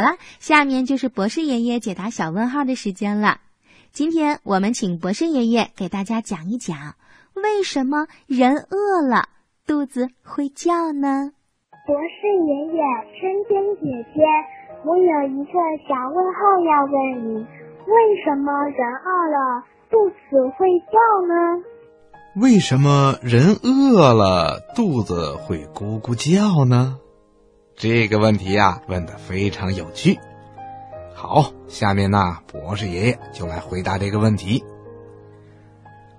好了，下面就是博士爷爷解答小问号的时间了。今天我们请博士爷爷给大家讲一讲，为什么人饿了肚子会叫呢？博士爷爷，春天姐姐，我有一个小问号要问你：为什么人饿了肚子会叫呢？为什么人饿了肚子会咕咕叫呢？这个问题呀，问的非常有趣。好，下面呢，博士爷爷就来回答这个问题。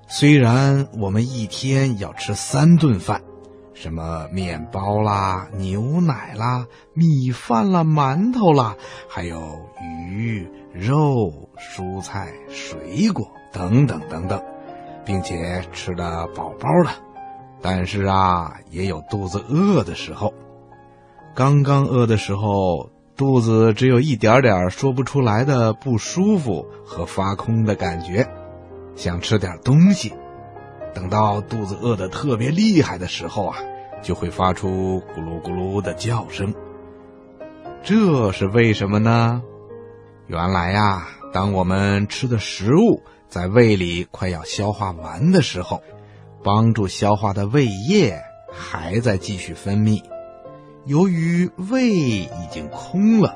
虽然我们一天要吃三顿饭，什么面包啦、牛奶啦、米饭啦、馒头啦，还有鱼、肉、蔬菜、水果等等等等，并且吃的饱饱的，但是啊，也有肚子饿的时候。刚刚饿的时候。肚子只有一点点说不出来的不舒服和发空的感觉，想吃点东西。等到肚子饿得特别厉害的时候啊，就会发出咕噜咕噜的叫声。这是为什么呢？原来呀，当我们吃的食物在胃里快要消化完的时候，帮助消化的胃液还在继续分泌。由于胃已经空了，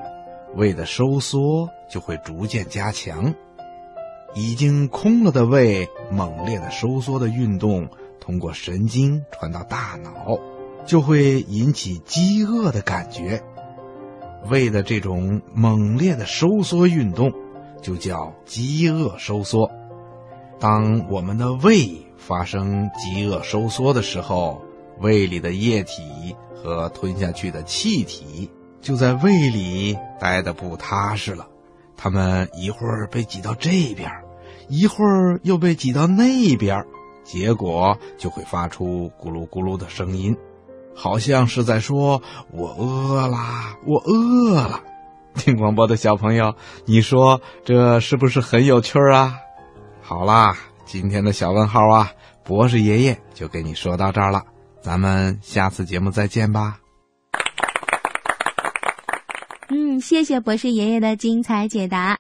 胃的收缩就会逐渐加强。已经空了的胃，猛烈的收缩的运动通过神经传到大脑，就会引起饥饿的感觉。胃的这种猛烈的收缩运动就叫饥饿收缩。当我们的胃发生饥饿收缩的时候，胃里的液体。和吞下去的气体就在胃里待得不踏实了，他们一会儿被挤到这边，一会儿又被挤到那边，结果就会发出咕噜咕噜的声音，好像是在说“我饿啦，我饿了”。听广播的小朋友，你说这是不是很有趣啊？好啦，今天的小问号啊，博士爷爷就给你说到这儿了。咱们下次节目再见吧。嗯，谢谢博士爷爷的精彩解答。